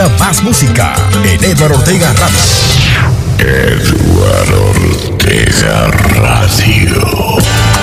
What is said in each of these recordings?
ahora más música en Edward Ortega Radio. Edward Ortega Radio.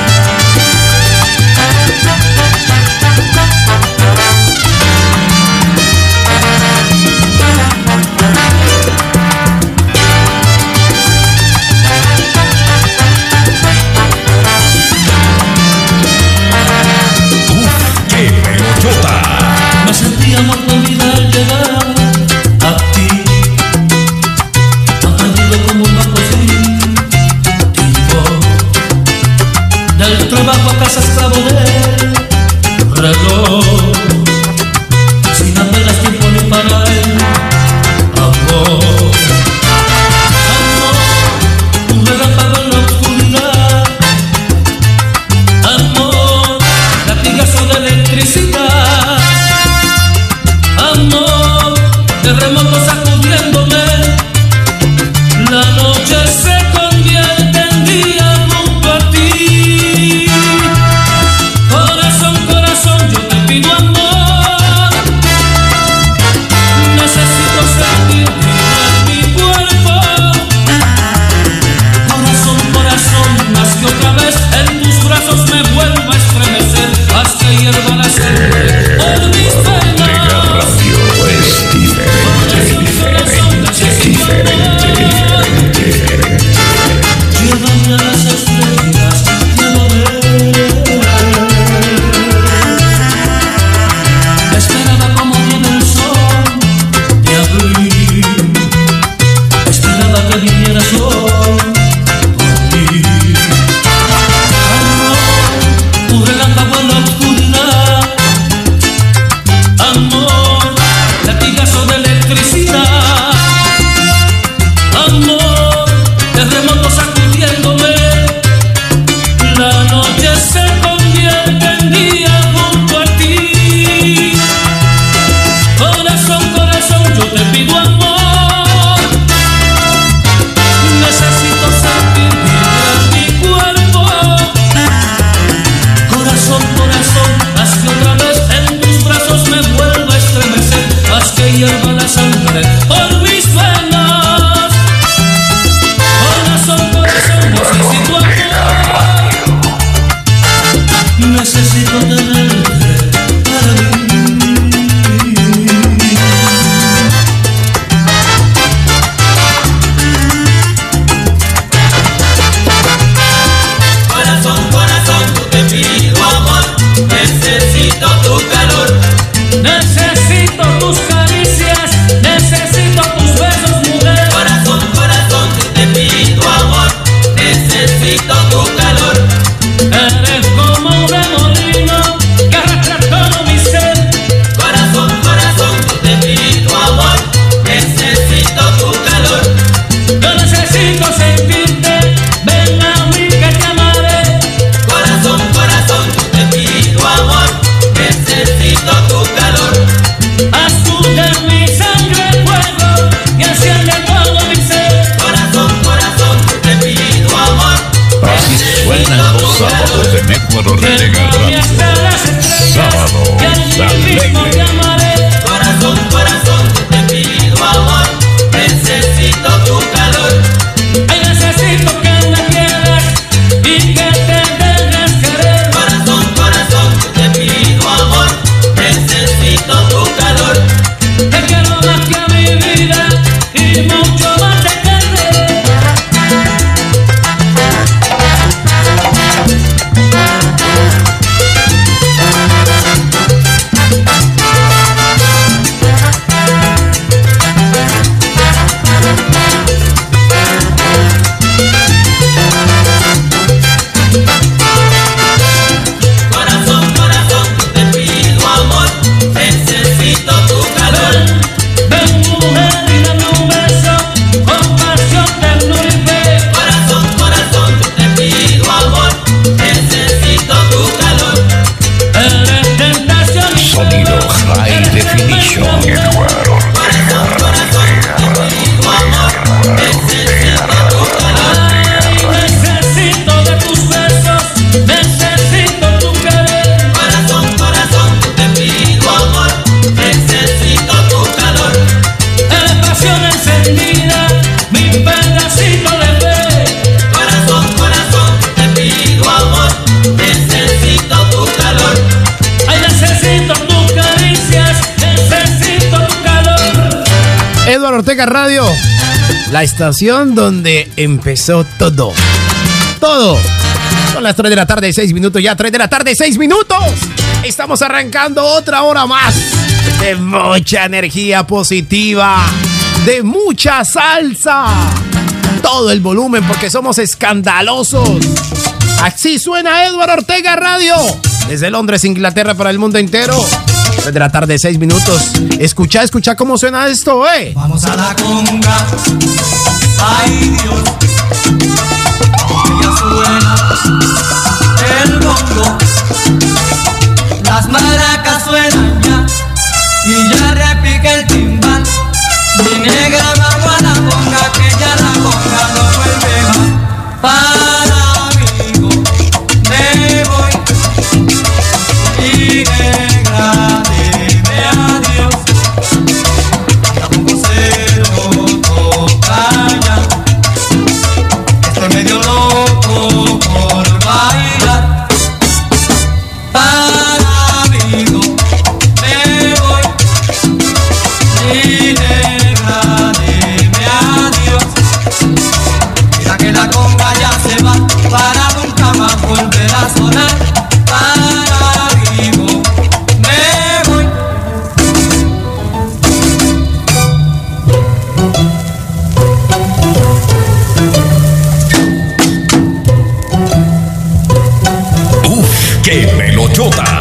Radio, la estación donde empezó todo. Todo. Son las 3 de la tarde, 6 minutos ya, 3 de la tarde, 6 minutos. Estamos arrancando otra hora más de mucha energía positiva, de mucha salsa. Todo el volumen porque somos escandalosos. Así suena Edward Ortega Radio. Desde Londres, Inglaterra, para el mundo entero. 3 de la tarde, 6 minutos. Escucha, escucha cómo suena esto, eh. Vamos a la conga. Ay, Dios. Ya suena el bongo. Las maracas suenan ya. Y ya repica el timbal. Mi negra vamos a la conga, que ya la conga no vuelve más. Toyota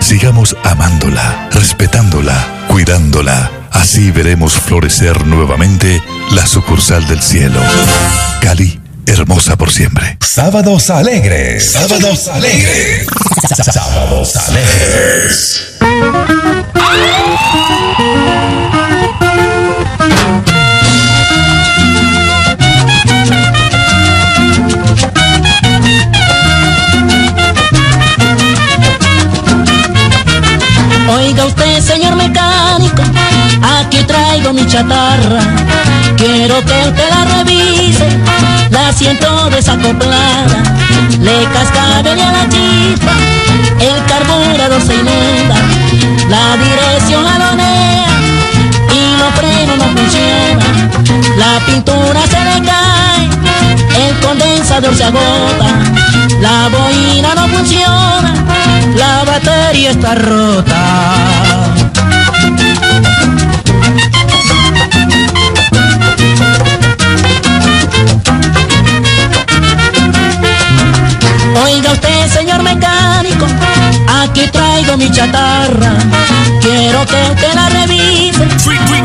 Sigamos amándola, respetándola, cuidándola. Así veremos florecer nuevamente la sucursal del cielo. Cali, hermosa por siempre. Sábados alegres. Sábados alegres. Sábados alegres. Señor mecánico, aquí traigo mi chatarra. Quiero que usted la revise, la siento desacoplada. Le cascabel a la chispa, el carburador se inunda, la dirección alonea y los frenos no funcionan. La pintura se le cae, el condensador se agota, la boina no funciona la batería está rota. Aquí traigo mi chatarra. Quiero que usted la revise.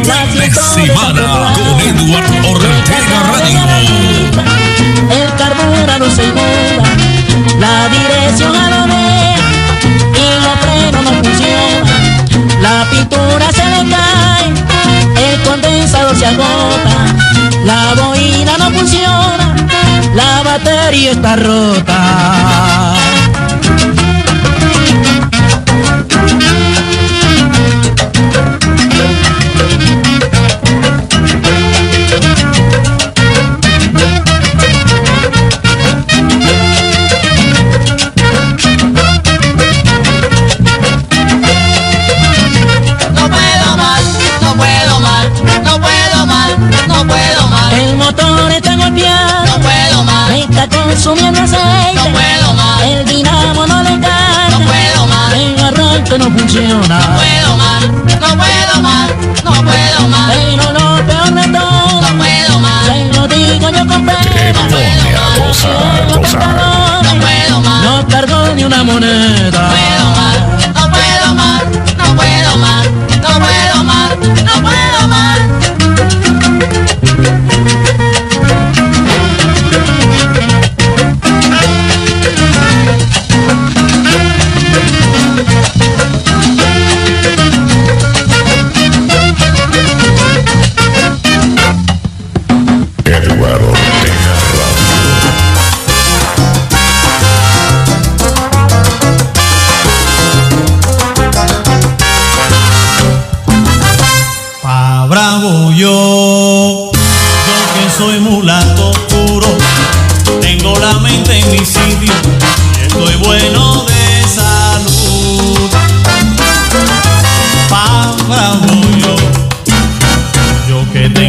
La semana con Eduardo Ortega Radio. El carburador se inunda, la dirección a la la pintura se le cae, el condensador se agota, la boina no funciona, la batería está rota.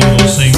sing, we'll sing.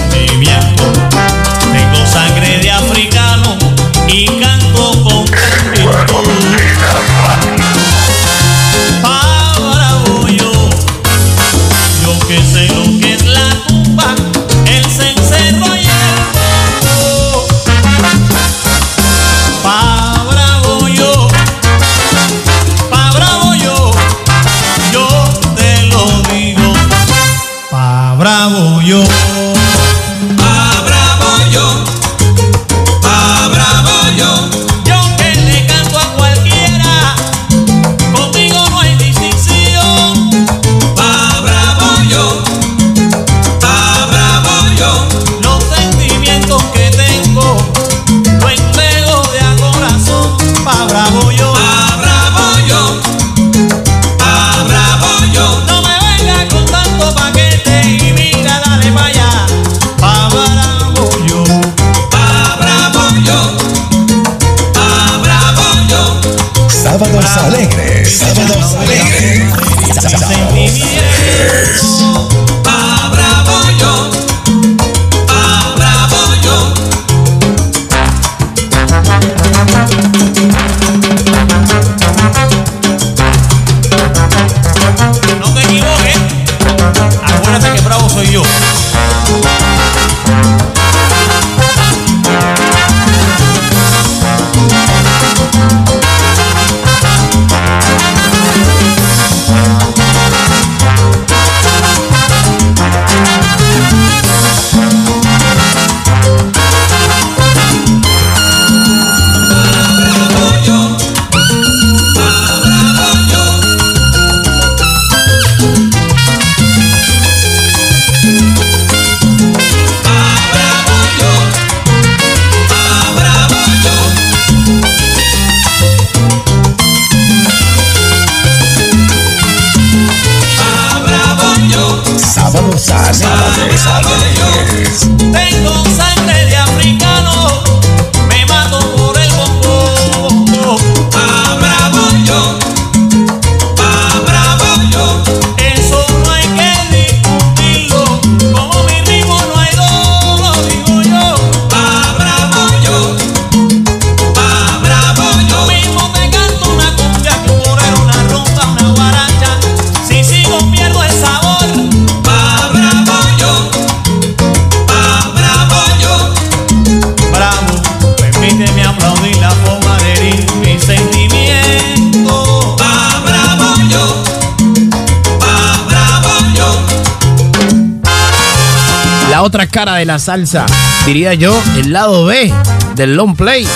Otra cara de la salsa, diría yo, el lado B del long play.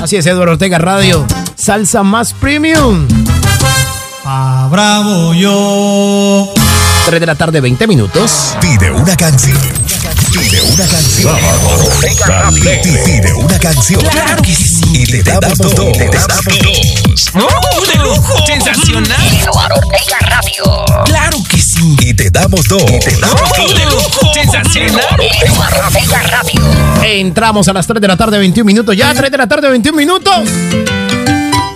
Así es, Eduardo Ortega Radio. Salsa más premium. Pa' bravo yo. 3 de la tarde, 20 minutos. Pide una canción. Pide una canción. Pide, una canción. Claro que sí. Y te damos dos. Te damos dos. Damos dos. Y te damos ¡Oh, de lujo! ¡Sensacional! Entramos a las 3 de la tarde, 21 minutos. Ya, 3 de la tarde, 21 minutos.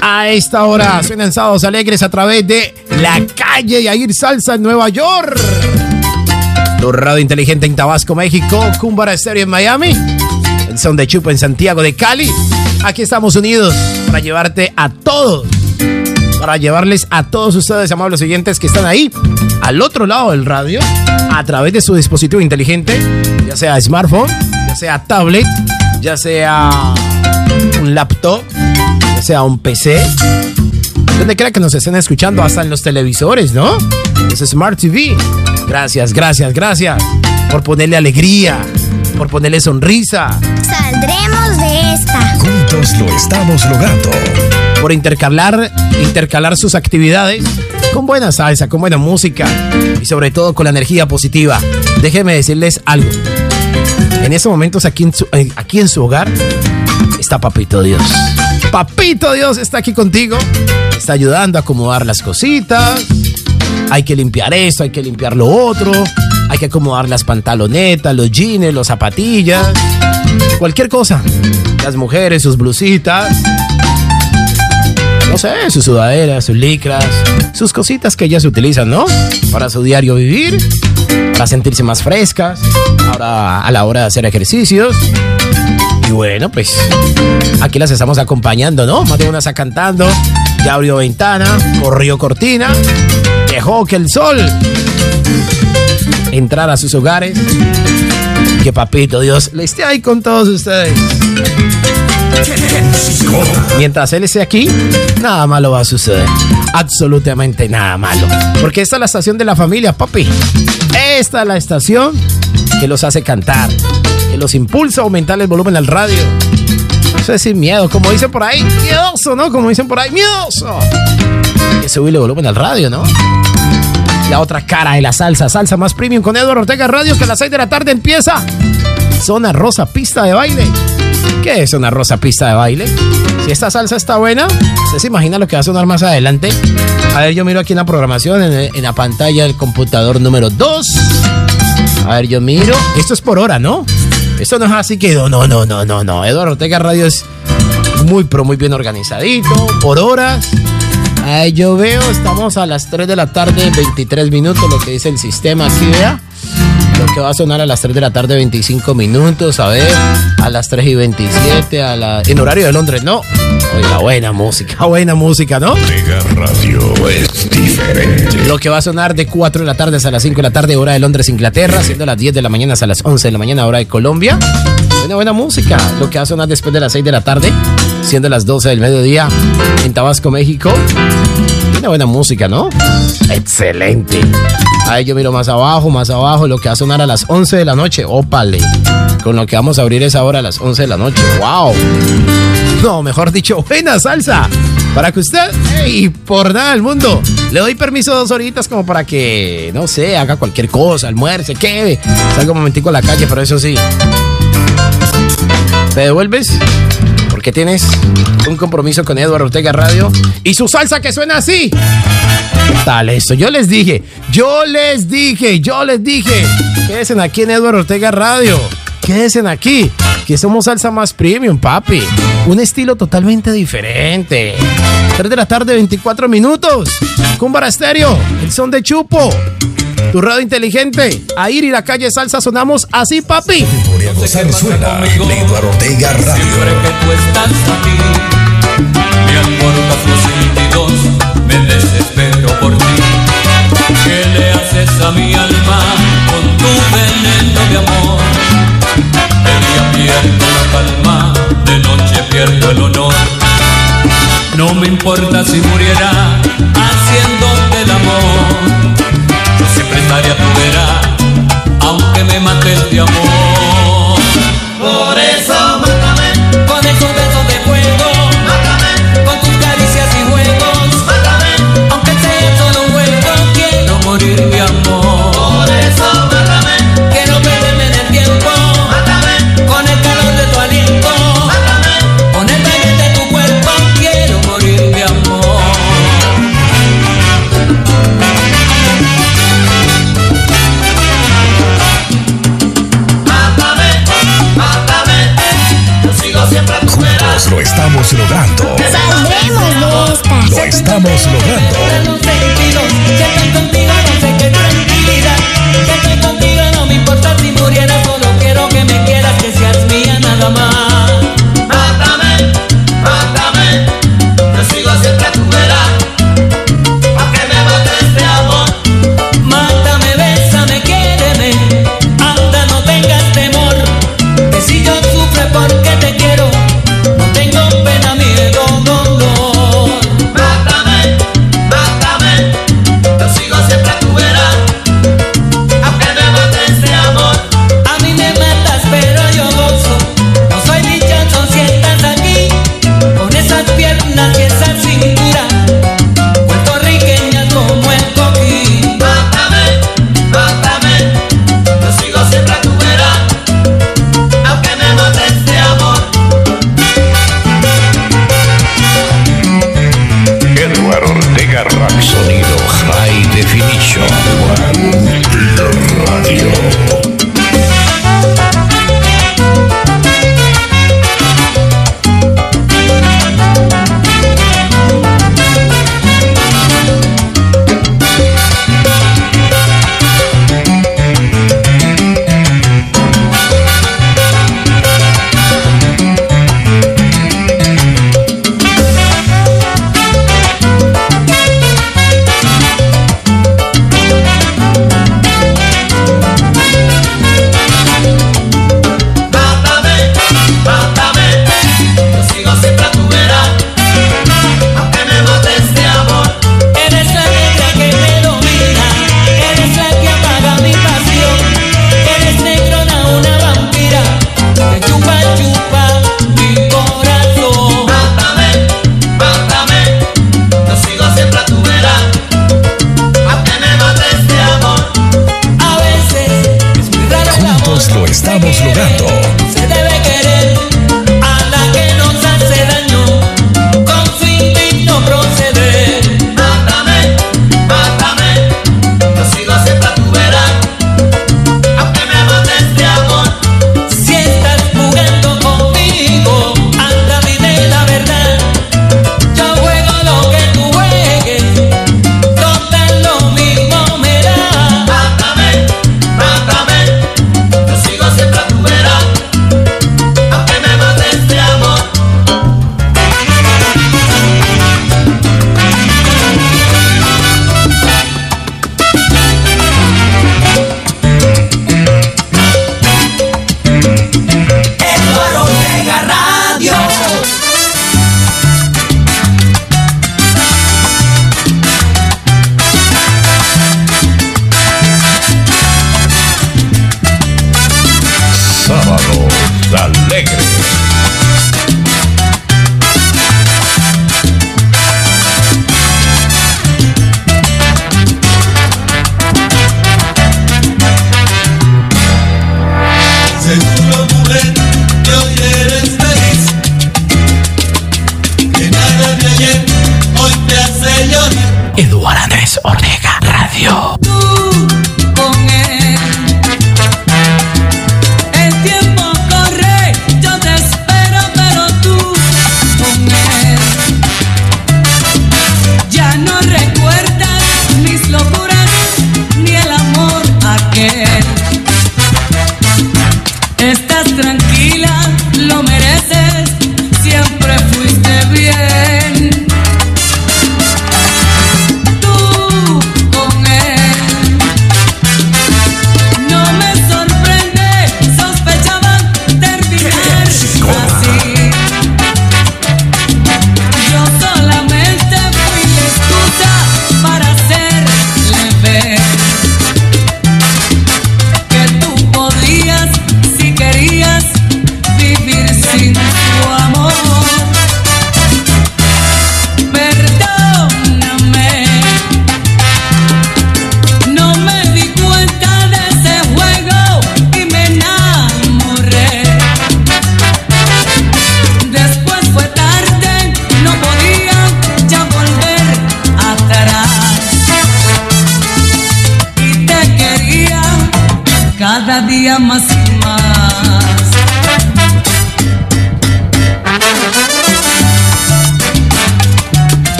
A esta hora suenan sábados alegres a través de la calle Yair Salsa en Nueva York. Tu radio inteligente en Tabasco, México. Cumbara Estéreo en Miami. El son de Chupa en Santiago de Cali. Aquí estamos unidos para llevarte a todos. Para llevarles a todos ustedes, amables oyentes, que están ahí, al otro lado del radio, a través de su dispositivo inteligente, ya sea smartphone, ya sea tablet, ya sea un laptop, ya sea un PC, donde quiera que nos estén escuchando, hasta en los televisores, ¿no? Es Smart TV. Gracias, gracias, gracias por ponerle alegría, por ponerle sonrisa, Saldremos de esta. Juntos lo estamos logrando. Por intercalar, intercalar sus actividades con buena salsa, con buena música y sobre todo con la energía positiva. Déjenme decirles algo. En estos momentos aquí en su, eh, aquí en su hogar está Papito Dios. Papito Dios está aquí contigo, está ayudando a acomodar las cositas. Hay que limpiar esto, hay que limpiar lo otro, hay que acomodar las pantalonetas, los jeans, las zapatillas, cualquier cosa. Las mujeres, sus blusitas, no sé, sus sudaderas, sus licras, sus cositas que ellas utilizan, ¿no? Para su diario vivir, para sentirse más frescas, ahora a la hora de hacer ejercicios. Y bueno, pues aquí las estamos acompañando, ¿no? Más de una está cantando, ya abrió ventana, corrió cortina, dejó que el sol entrara a sus hogares. Que papito Dios le esté ahí con todos ustedes. Mientras él esté aquí, nada malo va a suceder. Absolutamente nada malo. Porque esta es la estación de la familia, papi. Esta es la estación que los hace cantar, que los impulsa a aumentar el volumen al radio. Eso es sin miedo, como dicen por ahí. Miedoso, ¿no? Como dicen por ahí, miedoso. Hay que subirle volumen al radio, ¿no? La otra cara de la salsa, salsa más premium con Eduardo Ortega Radio, que a las 6 de la tarde empieza. Zona Rosa Pista de Baile. ¿Qué es una rosa pista de baile? Si esta salsa está buena, ¿usted se imagina lo que va a sonar más adelante? A ver, yo miro aquí en la programación, en, en la pantalla del computador número 2. A ver, yo miro. Esto es por hora, ¿no? Esto no es así que no, no, no, no, no, no. Eduardo Ortega Radio es muy, pero muy bien organizadito, por horas. Ay, yo veo, estamos a las 3 de la tarde, 23 minutos, lo que dice el sistema aquí, vea. Lo que va a sonar a las 3 de la tarde, 25 minutos, a ver, a las 3 y 27, a la, en horario de Londres, ¿no? Oiga, buena música, buena música, ¿no? Ortega Radio es diferente. Lo que va a sonar de 4 de la tarde hasta las 5 de la tarde, hora de Londres, Inglaterra, siendo las 10 de la mañana hasta las 11 de la mañana, hora de Colombia. Buena, buena música. Lo que va a sonar después de las 6 de la tarde, siendo las 12 del mediodía en Tabasco, México. Buena, buena música, ¿no? Excelente. Ahí yo miro más abajo, más abajo, lo que va a sonar a las 11 de la noche. Ópale. Con lo que vamos a abrir esa hora a las 11 de la noche. ¡Wow! No, mejor dicho, buena salsa. Para que usted, y por nada del mundo, le doy permiso dos horitas como para que, no sé, haga cualquier cosa, almuerce, que salga un momentico a la calle, pero eso sí. ¿Te devuelves? Porque tienes un compromiso con Eduardo Ortega Radio y su salsa que suena así. ¿Qué tal eso? Yo les dije, yo les dije, yo les dije. Quédense aquí en Eduardo Ortega Radio. Quédense aquí, que somos salsa más premium, papi. Un estilo totalmente diferente. 3 de la tarde, 24 minutos. Cumbara Estéreo, el son de Chupo. Tu radio inteligente. A ir y la calle salsa sonamos así, papi. Por gozar suena Eduardo Ortega Siempre Radio. que tú estás aquí, me alborota los sentidos, me desespero por ti. ¿Qué le haces a mi alma con tu veneno de amor? De día pierdo la calma, de noche pierdo el honor. No me importa si muriera haciéndote el amor. Yo siempre estaré a tu vera, aunque me mates de amor.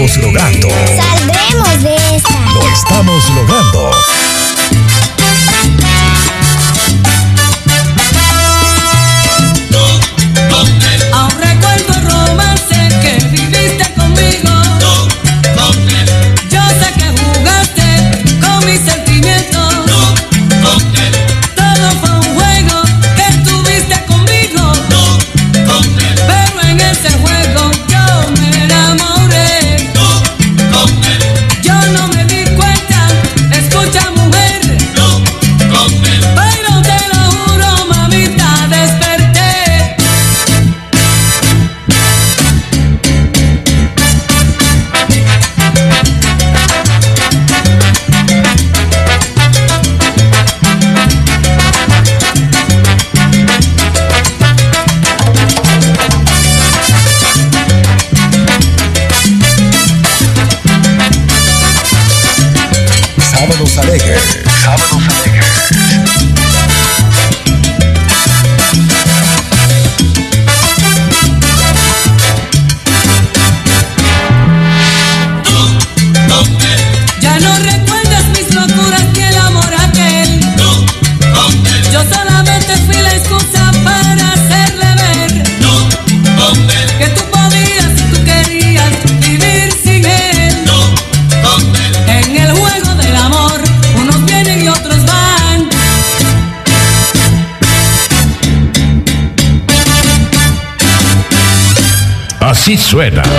Juntos Así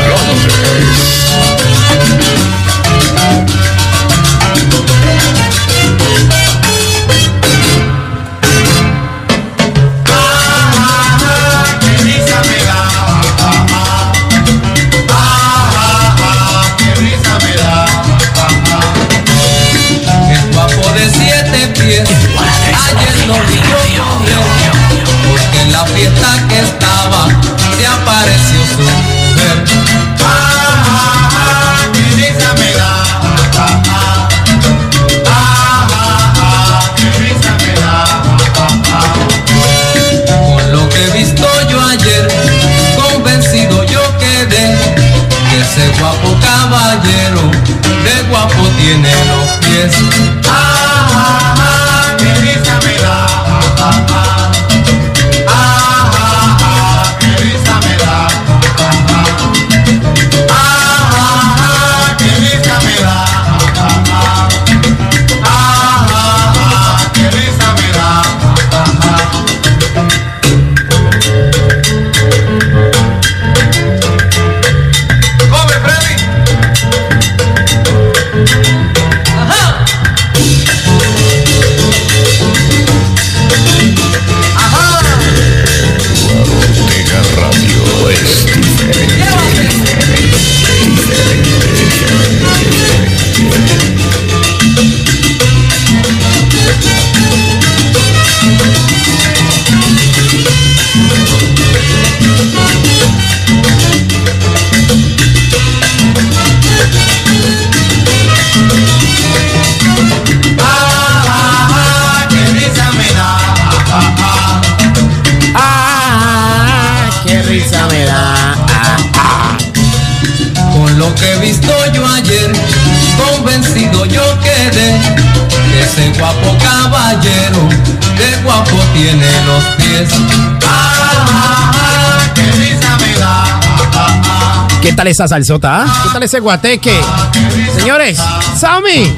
lo que he visto yo ayer, convencido yo quedé que ese guapo caballero, de guapo tiene los pies. Ah, ah, ah, qué risa me da. ¿Qué tal esa salsota? ah? ¿Qué tal ese guateque? Señores, Sammy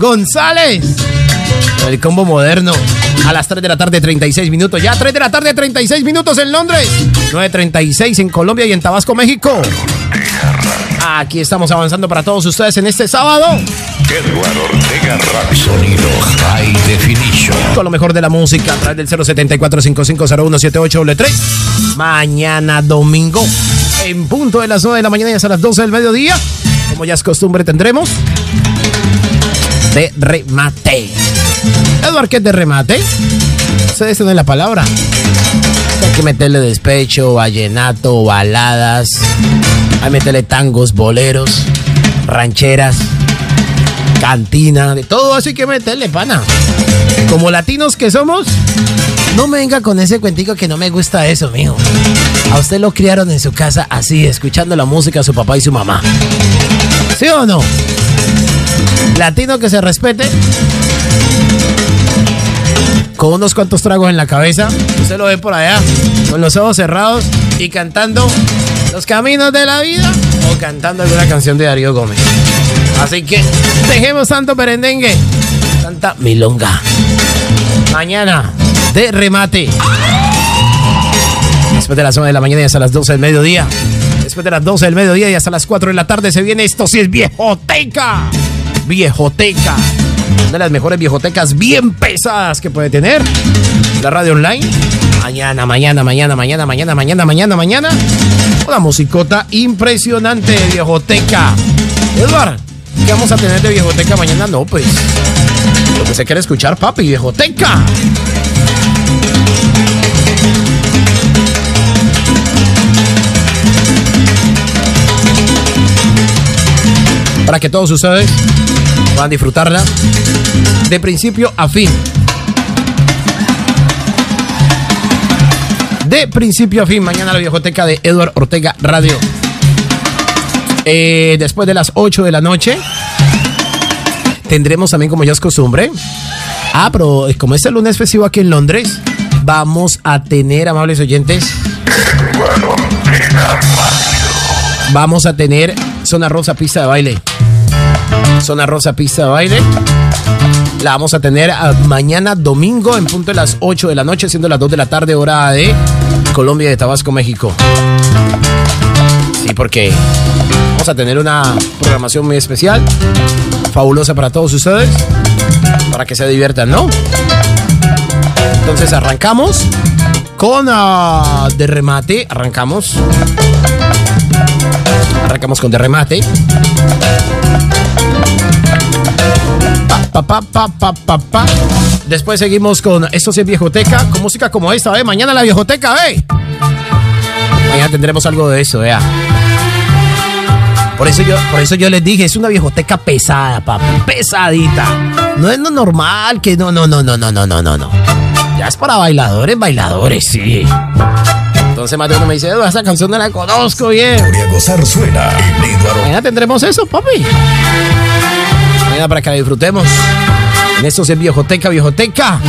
González. El combo moderno. A las 3 de la tarde, 36 minutos. Ya 3 de la tarde, 36 minutos en Londres. 9.36 en Colombia y en Tabasco, México. Aquí estamos avanzando para todos ustedes en este sábado. Eduardo Ortega Radio. Sonido High Definition. Con lo mejor de la música a través del 074-5501-78W3. Mañana domingo, en punto de las 9 de la mañana y hasta las 12 del mediodía. Como ya es costumbre, tendremos de remate. Eduardo, ¿qué es de remate? Ustedes tienen la palabra. Que meterle despecho, vallenato, baladas. Hay que meterle tangos, boleros, rancheras, cantina, de todo así que meterle, pana. Como latinos que somos, no me venga con ese cuentico que no me gusta eso, mijo. A usted lo criaron en su casa así, escuchando la música de su papá y su mamá. ¿Sí o no? Latino que se respete. Con unos cuantos tragos en la cabeza. Usted lo ve por allá, con los ojos cerrados y cantando los caminos de la vida o cantando alguna canción de Darío Gómez. Así que dejemos tanto perendengue, tanta milonga. Mañana de remate. Después de las 9 de la mañana y hasta las 12 del mediodía. Después de las 12 del mediodía y hasta las 4 de la tarde se viene esto, si es viejoteca. Viejoteca. Una de las mejores viejotecas bien pesadas que puede tener la radio online. Mañana, mañana, mañana, mañana, mañana, mañana, mañana, mañana. Una musicota impresionante de viejoteca. Eduard, ¿qué vamos a tener de viejoteca mañana? No, pues. Lo que se quiere escuchar, papi, viejoteca. Para que todos ustedes puedan disfrutarla de principio a fin. De principio a fin, mañana la viejoteca de Edward Ortega Radio. Eh, después de las 8 de la noche, tendremos también, como ya es costumbre, ah, pero como es el lunes festivo aquí en Londres, vamos a tener, amables oyentes, vamos a tener Zona Rosa Pista de Baile. Zona Rosa Pista de Baile. La vamos a tener ah, mañana domingo en punto de las 8 de la noche, siendo las 2 de la tarde, hora de Colombia, de Tabasco, México. Sí, porque vamos a tener una programación muy especial, fabulosa para todos ustedes, para que se diviertan, ¿no? Entonces arrancamos con ah, de remate, arrancamos. Arrancamos con de remate. Pa, pa, pa. Después seguimos con Esto sí es viejoteca, con música como esta, ¿eh? Mañana la viejoteca, ¿eh? Mañana tendremos algo de eso, vea. Por eso yo, por eso yo les dije, es una viejoteca pesada, papi, pesadita. No es lo normal, que no, no, no, no, no, no, no, no, no. Ya es para bailadores, bailadores, sí. Entonces más de uno me dice, "Edu, esa canción no la conozco bien. Gloria Gozar suena Mañana tendremos eso, papi. mañana para que la disfrutemos. En esto es Viejoteca, Viejoteca.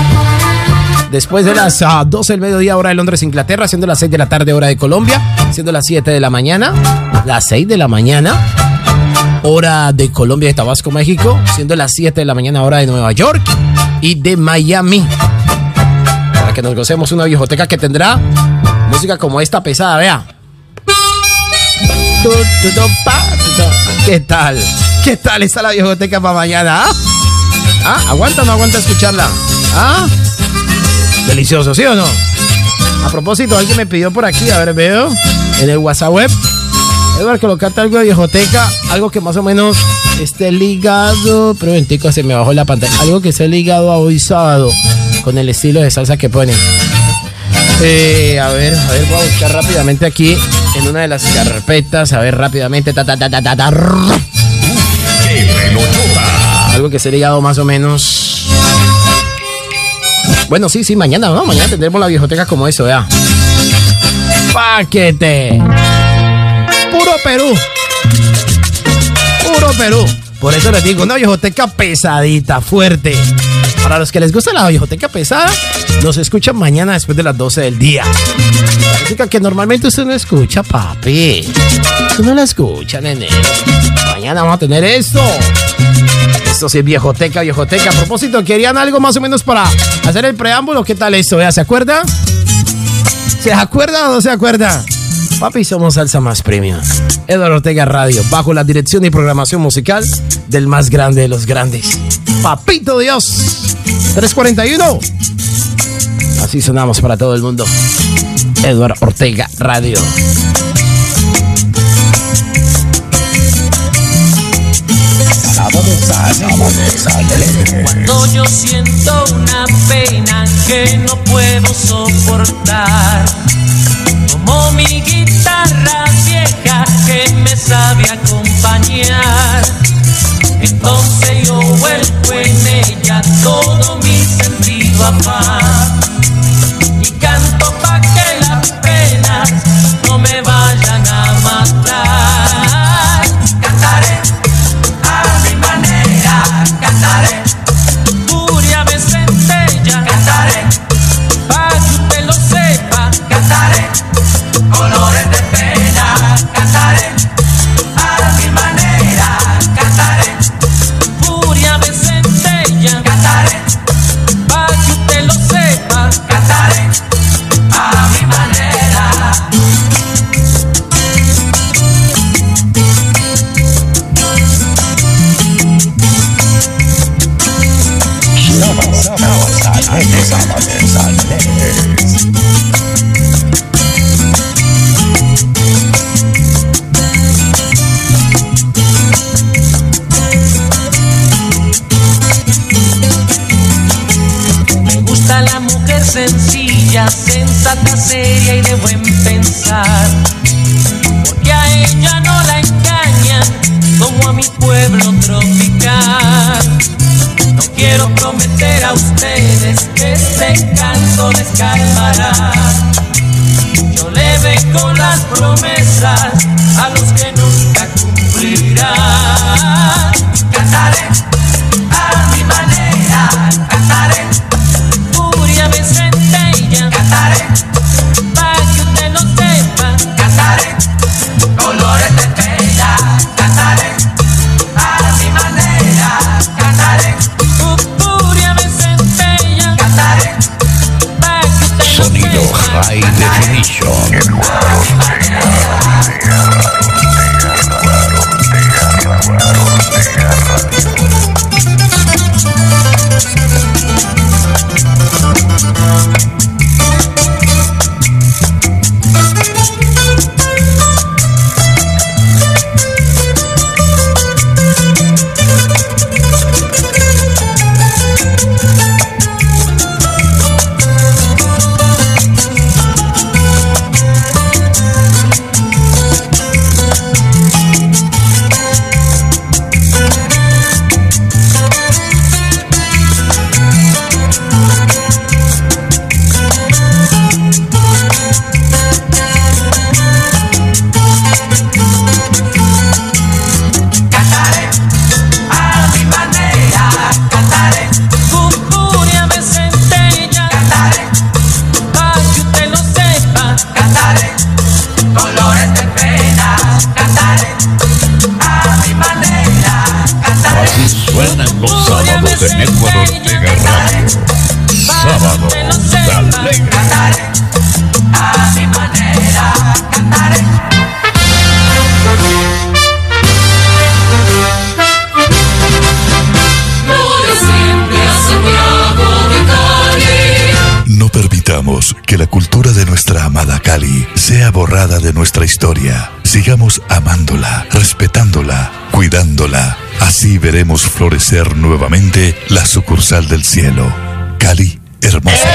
Después de las ah, 12 del mediodía, hora de Londres, Inglaterra, siendo las 6 de la tarde, hora de Colombia, siendo las 7 de la mañana, las 6 de la mañana, hora de Colombia y Tabasco, México, siendo las 7 de la mañana, hora de Nueva York y de Miami. Para que nos gocemos una viejoteca que tendrá música como esta pesada, vea. ¿Qué tal? ¿Qué tal está la viejoteca para mañana? ¿Ah? ¿Ah? ¿Aguanta o no aguanta escucharla? ¿Ah? Delicioso, ¿sí o no? A propósito, alguien me pidió por aquí, a ver, veo, en el WhatsApp web. Edward, colocarte algo de viejoteca, algo que más o menos esté ligado. Pero ventico, se me bajó la pantalla. Algo que esté ligado a hoy sábado, con el estilo de salsa que ponen. Eh, a ver, a ver, voy a buscar rápidamente aquí en una de las carpetas. A ver, rápidamente. Algo que esté ligado más o menos. Bueno, sí, sí, mañana, ¿no? Mañana tendremos la viejoteca como eso, vea. Paquete. Puro Perú. Puro Perú. Por eso les digo, una viejoteca pesadita, fuerte. Para los que les gusta la viejoteca pesada, nos escuchan mañana después de las 12 del día. La música que normalmente usted no escucha, papi. Usted no la escucha, nene. Mañana vamos a tener esto. Esto sí es viejoteca, viejoteca. A propósito, ¿querían algo más o menos para hacer el preámbulo? ¿Qué tal esto? ¿Ya se acuerda? ¿Se acuerda o no se acuerda? Papi, somos Salsa Más Premium. Eduardo Ortega Radio, bajo la dirección y programación musical del más grande de los grandes. Papito Dios. 341. Así sonamos para todo el mundo. Eduardo Ortega Radio. Cuando yo siento una pena que no puedo soportar, como mi guitarra vieja que me sabe acompañar, entonces yo vuelvo en ella todo mi sentido a seria y de buen pensar. Porque a ella no la engañan como a mi pueblo tropical. No quiero prometer a ustedes que este encanto les calmará. Yo le vengo las promesas a los que nunca cumplirán. Cantaré a mi manera, cantaré. Furia me centella, cantaré. midnight nuestra historia. Sigamos amándola, respetándola, cuidándola. Así veremos florecer nuevamente la sucursal del cielo. Cali, hermosa.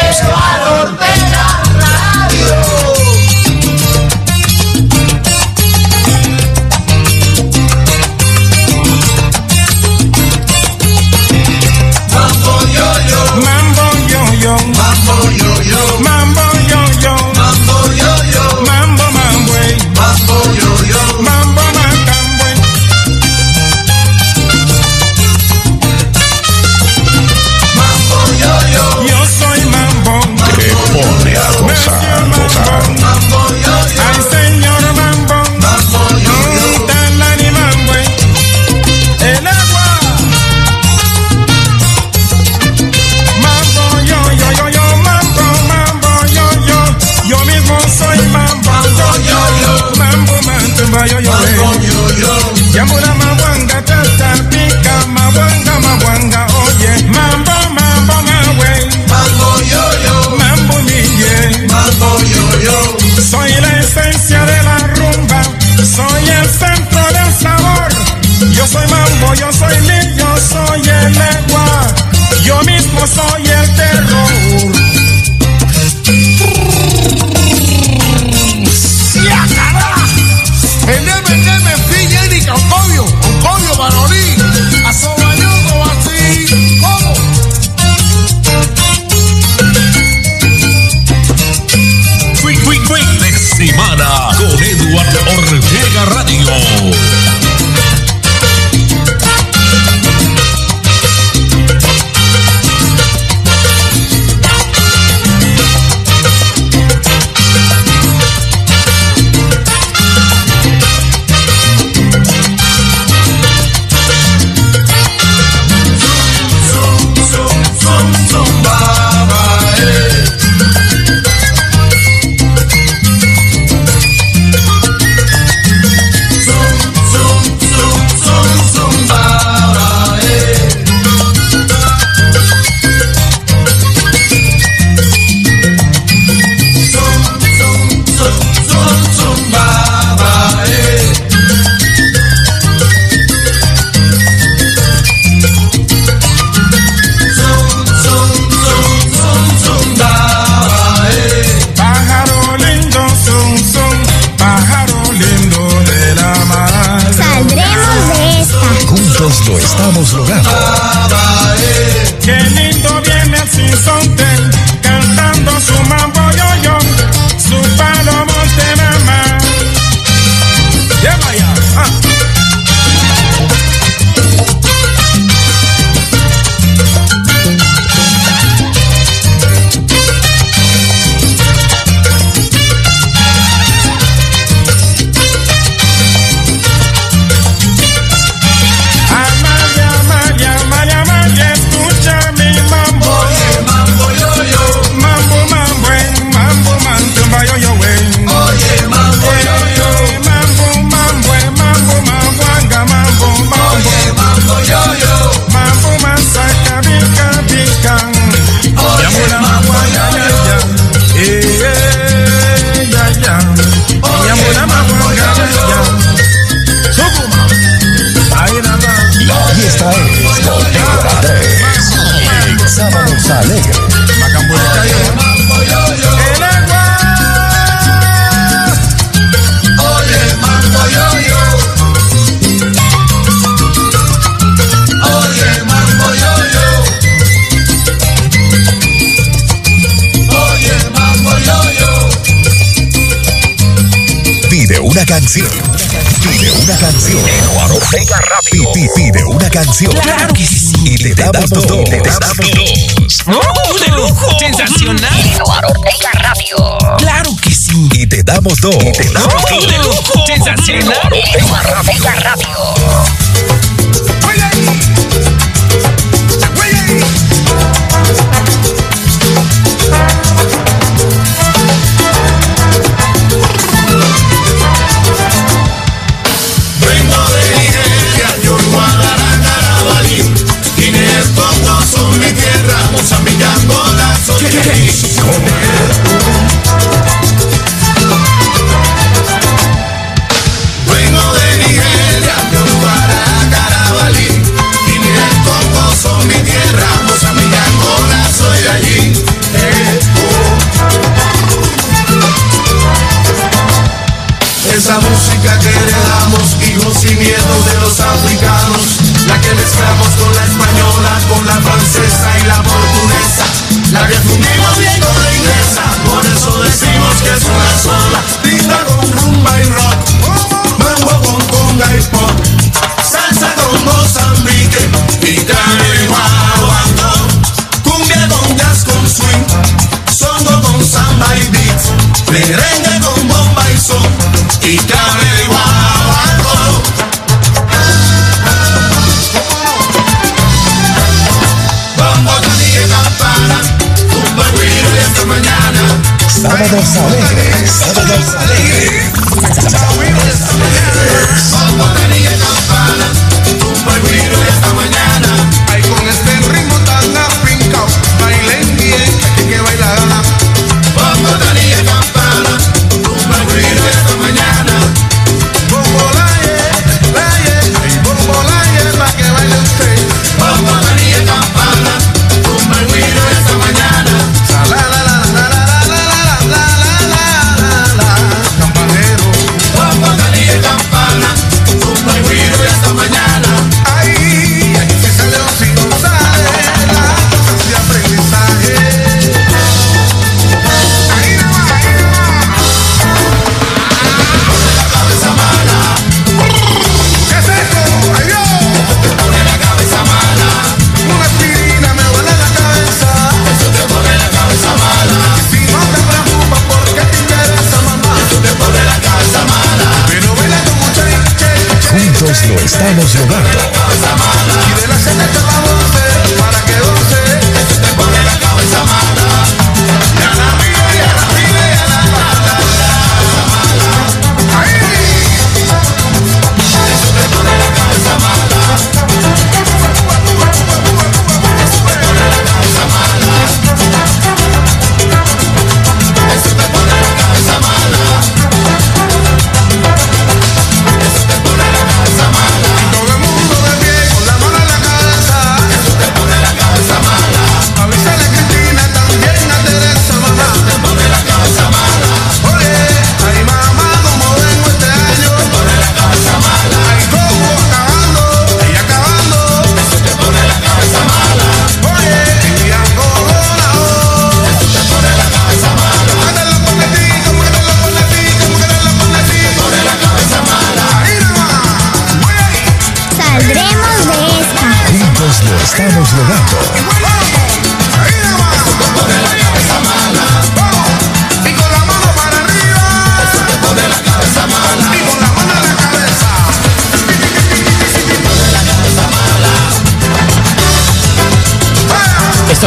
canción. Pide una canción. Pega rápido. Pide una canción. Claro que sí. Y te, damos, dos. Te damos dos. ¡Oh, de lujo! ¡Sensacional! Pega rápido. Claro que sí. Y te damos dos. Y te damos dos. ¡De lujo! ¡Sensacional! Pega rápido. que queréis comer. Vengo de Nigeria, de Uruguara, Carabalí. Y mi el Congo son mi tierra, Mozambique, Angola, soy de allí. Esa música que heredamos, hijos y miedos de los africanos, la que mezclamos con con la francesa y la portuguesa, la que fundimos bien con la inglesa, por eso decimos que es una sola, linda con rumba y rock, mambo con conga y pop, salsa con Mozambique y guaguancó, cumbia con jazz con swing, songo con samba y beats, merengue con bomba y son. Y guaguancó. Sábados alegres. Sábados alegres. Vamos a tener campana. Un buen vino esta mañana. estamos logrando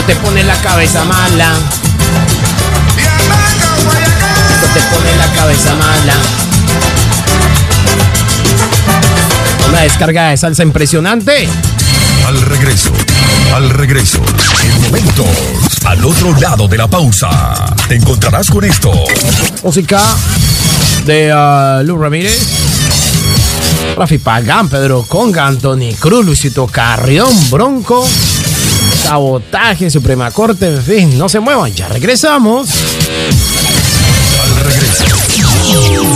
te pone la cabeza mala. Esto te pone la cabeza mala. Una descarga de salsa impresionante. Al regreso, al regreso, en momentos, al otro lado de la pausa, te encontrarás con esto. Música de ah, uh, Luz Ramírez. Rafi Pagán, Pedro Conga, Anthony Cruz, Luisito Carrión, Bronco sabotaje, Suprema Corte, en fin, no se muevan, ya regresamos. Al regreso.